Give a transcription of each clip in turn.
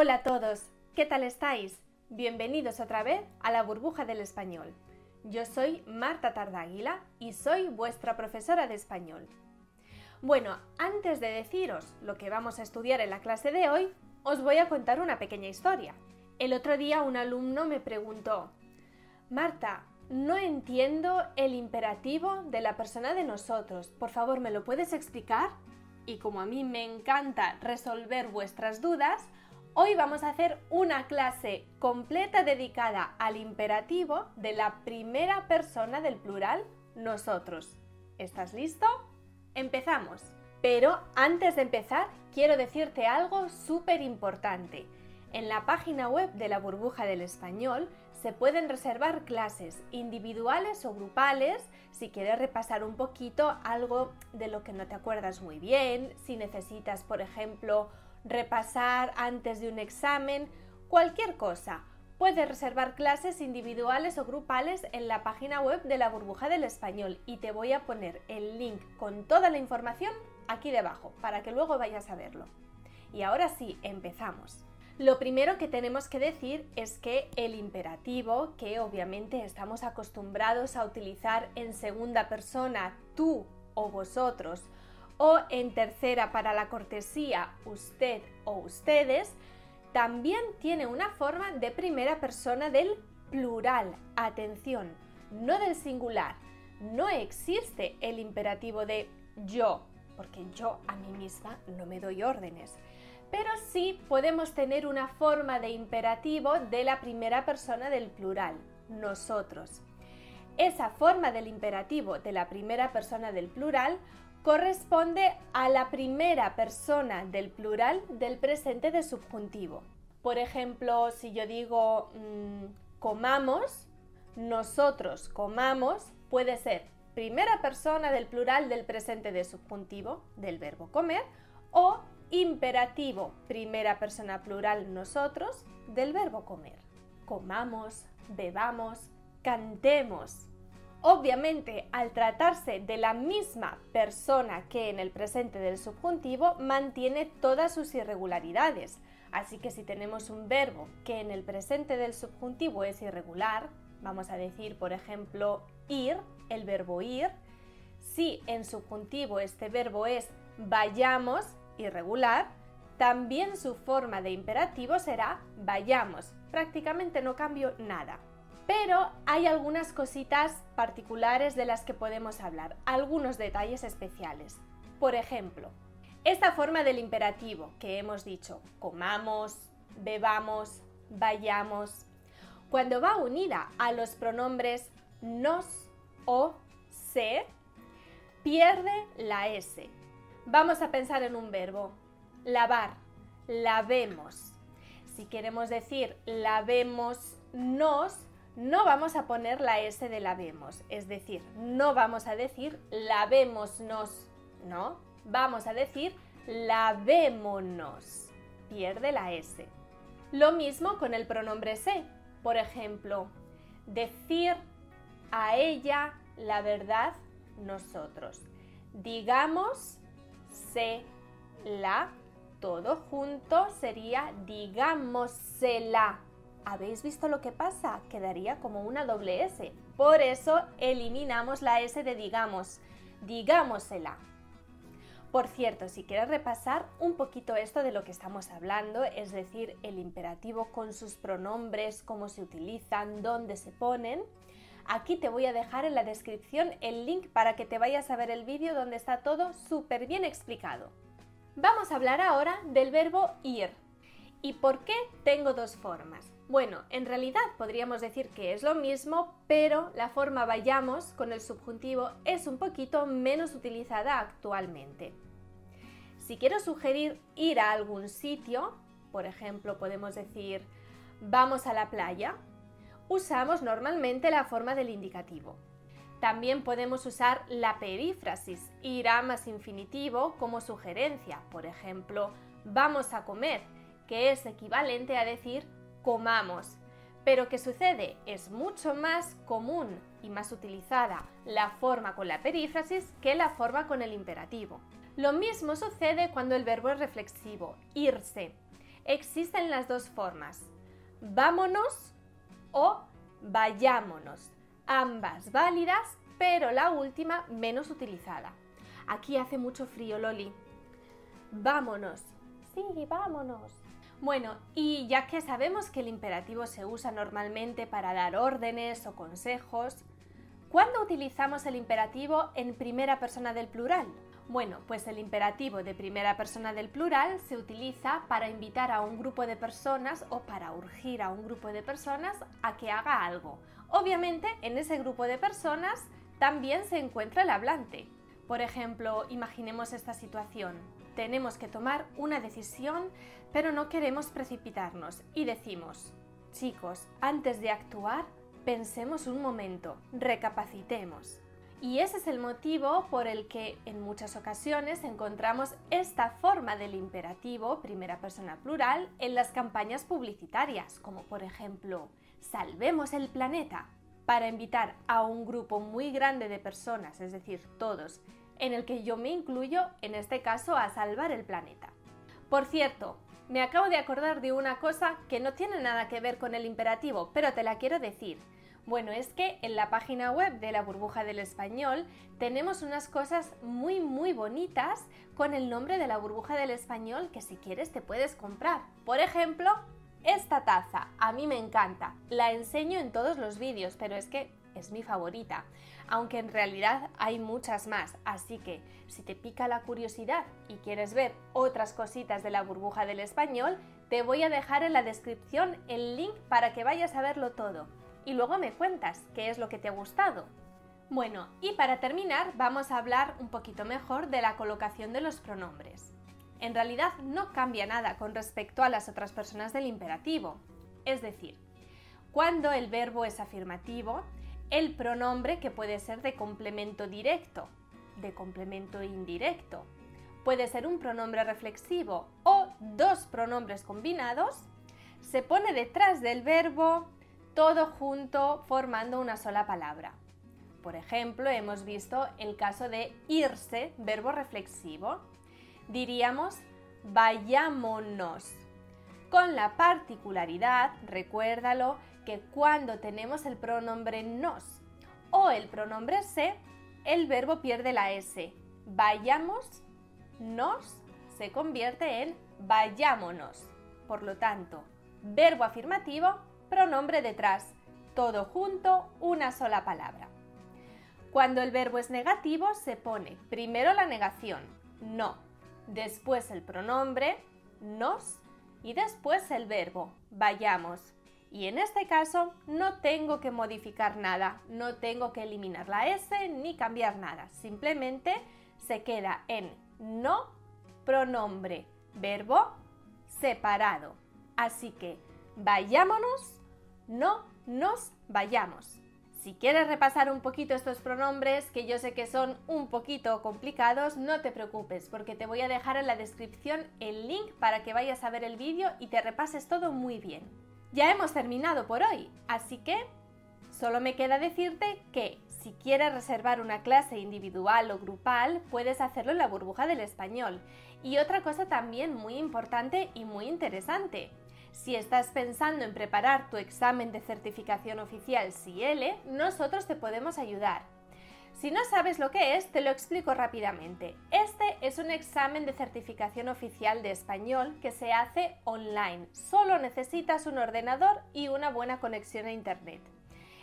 Hola a todos, ¿qué tal estáis? Bienvenidos otra vez a la burbuja del español. Yo soy Marta Tardáguila y soy vuestra profesora de español. Bueno, antes de deciros lo que vamos a estudiar en la clase de hoy, os voy a contar una pequeña historia. El otro día un alumno me preguntó, Marta, no entiendo el imperativo de la persona de nosotros. Por favor, ¿me lo puedes explicar? Y como a mí me encanta resolver vuestras dudas, Hoy vamos a hacer una clase completa dedicada al imperativo de la primera persona del plural nosotros. ¿Estás listo? Empezamos. Pero antes de empezar, quiero decirte algo súper importante. En la página web de la burbuja del español se pueden reservar clases individuales o grupales si quieres repasar un poquito algo de lo que no te acuerdas muy bien, si necesitas, por ejemplo, repasar antes de un examen, cualquier cosa. Puedes reservar clases individuales o grupales en la página web de la burbuja del español y te voy a poner el link con toda la información aquí debajo para que luego vayas a verlo. Y ahora sí, empezamos. Lo primero que tenemos que decir es que el imperativo, que obviamente estamos acostumbrados a utilizar en segunda persona, tú o vosotros, o en tercera para la cortesía usted o ustedes, también tiene una forma de primera persona del plural. Atención, no del singular. No existe el imperativo de yo, porque yo a mí misma no me doy órdenes. Pero sí podemos tener una forma de imperativo de la primera persona del plural, nosotros. Esa forma del imperativo de la primera persona del plural corresponde a la primera persona del plural del presente de subjuntivo. Por ejemplo, si yo digo mm, comamos, nosotros comamos, puede ser primera persona del plural del presente de subjuntivo del verbo comer o imperativo primera persona plural nosotros del verbo comer. Comamos, bebamos, cantemos, Obviamente, al tratarse de la misma persona que en el presente del subjuntivo, mantiene todas sus irregularidades. Así que si tenemos un verbo que en el presente del subjuntivo es irregular, vamos a decir, por ejemplo, ir, el verbo ir, si en subjuntivo este verbo es vayamos, irregular, también su forma de imperativo será vayamos. Prácticamente no cambio nada. Pero hay algunas cositas particulares de las que podemos hablar, algunos detalles especiales. Por ejemplo, esta forma del imperativo que hemos dicho, comamos, bebamos, vayamos, cuando va unida a los pronombres nos o se, pierde la S. Vamos a pensar en un verbo, lavar, lavemos. Si queremos decir lavemos nos, no vamos a poner la S de lavemos, es decir, no vamos a decir lavémonos, no, vamos a decir lavémonos, pierde la S. Lo mismo con el pronombre se, por ejemplo, decir a ella la verdad nosotros. Digamos se la, todo junto sería digámosela ¿Habéis visto lo que pasa? Quedaría como una doble S. Por eso eliminamos la S de digamos. Digámosela. Por cierto, si quieres repasar un poquito esto de lo que estamos hablando, es decir, el imperativo con sus pronombres, cómo se utilizan, dónde se ponen, aquí te voy a dejar en la descripción el link para que te vayas a ver el vídeo donde está todo súper bien explicado. Vamos a hablar ahora del verbo ir. ¿Y por qué tengo dos formas? Bueno, en realidad podríamos decir que es lo mismo, pero la forma vayamos con el subjuntivo es un poquito menos utilizada actualmente. Si quiero sugerir ir a algún sitio, Por ejemplo, podemos decir vamos a la playa. Usamos normalmente la forma del indicativo. También podemos usar la perífrasis, irá más infinitivo como sugerencia. Por ejemplo, vamos a comer, que es equivalente a decir comamos. Pero ¿qué sucede? Es mucho más común y más utilizada la forma con la perífrasis que la forma con el imperativo. Lo mismo sucede cuando el verbo es reflexivo, irse. Existen las dos formas, vámonos o vayámonos, ambas válidas, pero la última menos utilizada. Aquí hace mucho frío, Loli. Vámonos. Sí, vámonos. Bueno, y ya que sabemos que el imperativo se usa normalmente para dar órdenes o consejos, ¿cuándo utilizamos el imperativo en primera persona del plural? Bueno, pues el imperativo de primera persona del plural se utiliza para invitar a un grupo de personas o para urgir a un grupo de personas a que haga algo. Obviamente, en ese grupo de personas también se encuentra el hablante. Por ejemplo, imaginemos esta situación. Tenemos que tomar una decisión, pero no queremos precipitarnos y decimos, chicos, antes de actuar, pensemos un momento, recapacitemos. Y ese es el motivo por el que en muchas ocasiones encontramos esta forma del imperativo, primera persona plural, en las campañas publicitarias, como por ejemplo, Salvemos el planeta, para invitar a un grupo muy grande de personas, es decir, todos, en el que yo me incluyo, en este caso, a salvar el planeta. Por cierto, me acabo de acordar de una cosa que no tiene nada que ver con el imperativo, pero te la quiero decir. Bueno, es que en la página web de la burbuja del español tenemos unas cosas muy muy bonitas con el nombre de la burbuja del español que si quieres te puedes comprar. Por ejemplo, esta taza a mí me encanta, la enseño en todos los vídeos, pero es que es mi favorita, aunque en realidad hay muchas más, así que si te pica la curiosidad y quieres ver otras cositas de la burbuja del español, te voy a dejar en la descripción el link para que vayas a verlo todo y luego me cuentas qué es lo que te ha gustado. Bueno, y para terminar vamos a hablar un poquito mejor de la colocación de los pronombres en realidad no cambia nada con respecto a las otras personas del imperativo. Es decir, cuando el verbo es afirmativo, el pronombre que puede ser de complemento directo, de complemento indirecto, puede ser un pronombre reflexivo o dos pronombres combinados, se pone detrás del verbo todo junto formando una sola palabra. Por ejemplo, hemos visto el caso de irse, verbo reflexivo diríamos vayámonos. Con la particularidad, recuérdalo, que cuando tenemos el pronombre nos o el pronombre se, el verbo pierde la S. Vayamos, nos, se convierte en vayámonos. Por lo tanto, verbo afirmativo, pronombre detrás, todo junto, una sola palabra. Cuando el verbo es negativo, se pone primero la negación, no, después el pronombre nos y después el verbo vayamos. Y en este caso no tengo que modificar nada, no tengo que eliminar la S ni cambiar nada, simplemente se queda en no pronombre verbo separado. Así que vayámonos, no nos vayamos. Si quieres repasar un poquito estos pronombres, que yo sé que son un poquito complicados, no te preocupes, porque te voy a dejar en la descripción el link para que vayas a ver el vídeo y te repases todo muy bien. Ya hemos terminado por hoy, así que solo me queda decirte que si quieres reservar una clase individual o grupal, puedes hacerlo en la burbuja del español. Y otra cosa también muy importante y muy interesante, si estás pensando en preparar tu examen de certificación oficial CIELE, nosotros te podemos ayudar. Si no sabes lo que es, te lo explico rápidamente. Este es un examen de certificación oficial de español que se hace online. Solo necesitas un ordenador y una buena conexión a Internet.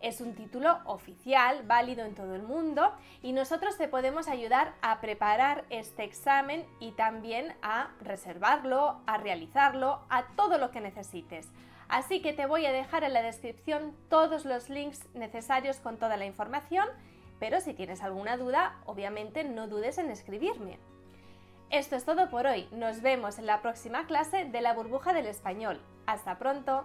Es un título oficial, válido en todo el mundo y nosotros te podemos ayudar a preparar este examen y también a reservarlo, a realizarlo, a todo lo que necesites. Así que te voy a dejar en la descripción todos los links necesarios con toda la información, pero si tienes alguna duda, obviamente no dudes en escribirme. Esto es todo por hoy. Nos vemos en la próxima clase de la burbuja del español. Hasta pronto.